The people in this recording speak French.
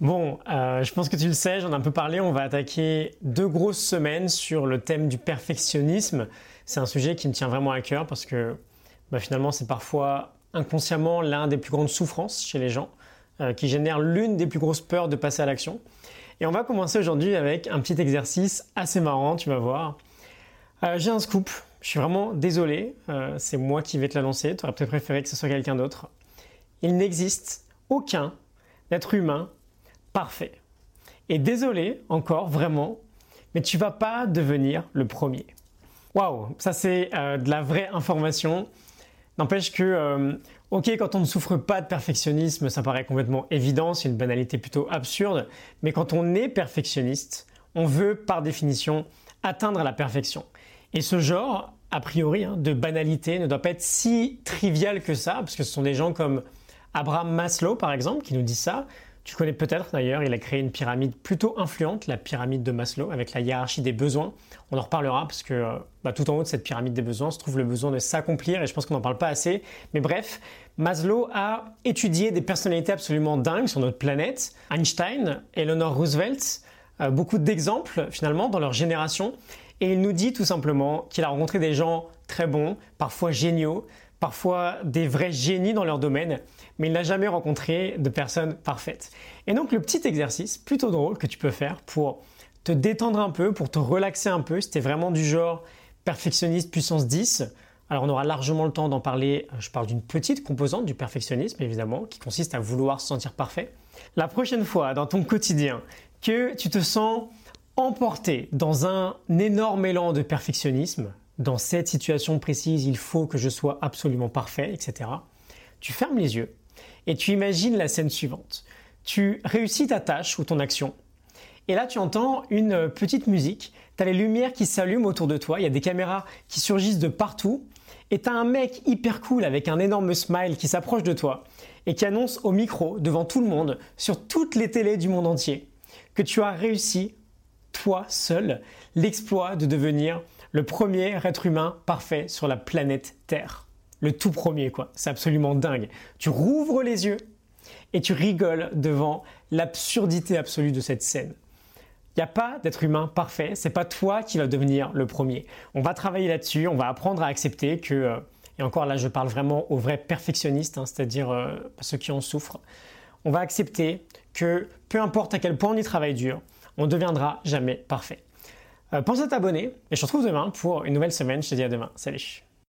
Bon, euh, je pense que tu le sais, j'en ai un peu parlé, on va attaquer deux grosses semaines sur le thème du perfectionnisme. C'est un sujet qui me tient vraiment à cœur parce que bah, finalement c'est parfois inconsciemment l'un des plus grandes souffrances chez les gens, euh, qui génère l'une des plus grosses peurs de passer à l'action. Et on va commencer aujourd'hui avec un petit exercice assez marrant, tu vas voir. Euh, j'ai un scoop, je suis vraiment désolé, c'est moi qui vais te l'annoncer, tu aurais peut-être préféré que ce soit quelqu'un d'autre. Il n'existe aucun être humain parfait. Et désolé encore, vraiment, mais tu vas pas devenir le premier. Waouh, ça c'est euh, de la vraie information. N'empêche que, euh, ok, quand on ne souffre pas de perfectionnisme, ça paraît complètement évident, c'est une banalité plutôt absurde, mais quand on est perfectionniste, on veut par définition atteindre la perfection. Et ce genre, a priori, hein, de banalité ne doit pas être si trivial que ça, parce que ce sont des gens comme Abraham Maslow, par exemple, qui nous dit ça. Tu connais peut-être d'ailleurs, il a créé une pyramide plutôt influente, la pyramide de Maslow, avec la hiérarchie des besoins. On en reparlera parce que euh, bah, tout en haut de cette pyramide des besoins se trouve le besoin de s'accomplir et je pense qu'on n'en parle pas assez. Mais bref, Maslow a étudié des personnalités absolument dingues sur notre planète. Einstein, Eleanor Roosevelt, euh, beaucoup d'exemples finalement dans leur génération. Et il nous dit tout simplement qu'il a rencontré des gens très bons, parfois géniaux, parfois des vrais génies dans leur domaine, mais il n'a jamais rencontré de personnes parfaites. Et donc le petit exercice plutôt drôle que tu peux faire pour te détendre un peu, pour te relaxer un peu, si tu vraiment du genre perfectionniste puissance 10, alors on aura largement le temps d'en parler, je parle d'une petite composante du perfectionnisme évidemment, qui consiste à vouloir se sentir parfait. La prochaine fois dans ton quotidien que tu te sens emporté dans un énorme élan de perfectionnisme, dans cette situation précise, il faut que je sois absolument parfait, etc. Tu fermes les yeux et tu imagines la scène suivante. Tu réussis ta tâche ou ton action. Et là, tu entends une petite musique. Tu as les lumières qui s'allument autour de toi. Il y a des caméras qui surgissent de partout. Et tu as un mec hyper cool avec un énorme smile qui s'approche de toi et qui annonce au micro, devant tout le monde, sur toutes les télés du monde entier, que tu as réussi, toi seul, l'exploit de devenir le premier être humain parfait sur la planète Terre. Le tout premier, quoi. C'est absolument dingue. Tu rouvres les yeux et tu rigoles devant l'absurdité absolue de cette scène. Il n'y a pas d'être humain parfait, c'est pas toi qui vas devenir le premier. On va travailler là-dessus, on va apprendre à accepter que, euh, et encore là je parle vraiment aux vrais perfectionnistes, hein, c'est-à-dire euh, ceux qui en souffrent, on va accepter que peu importe à quel point on y travaille dur, on ne deviendra jamais parfait. Euh, pense à t'abonner et je te retrouve demain pour une nouvelle semaine. Je te dis à demain. Salut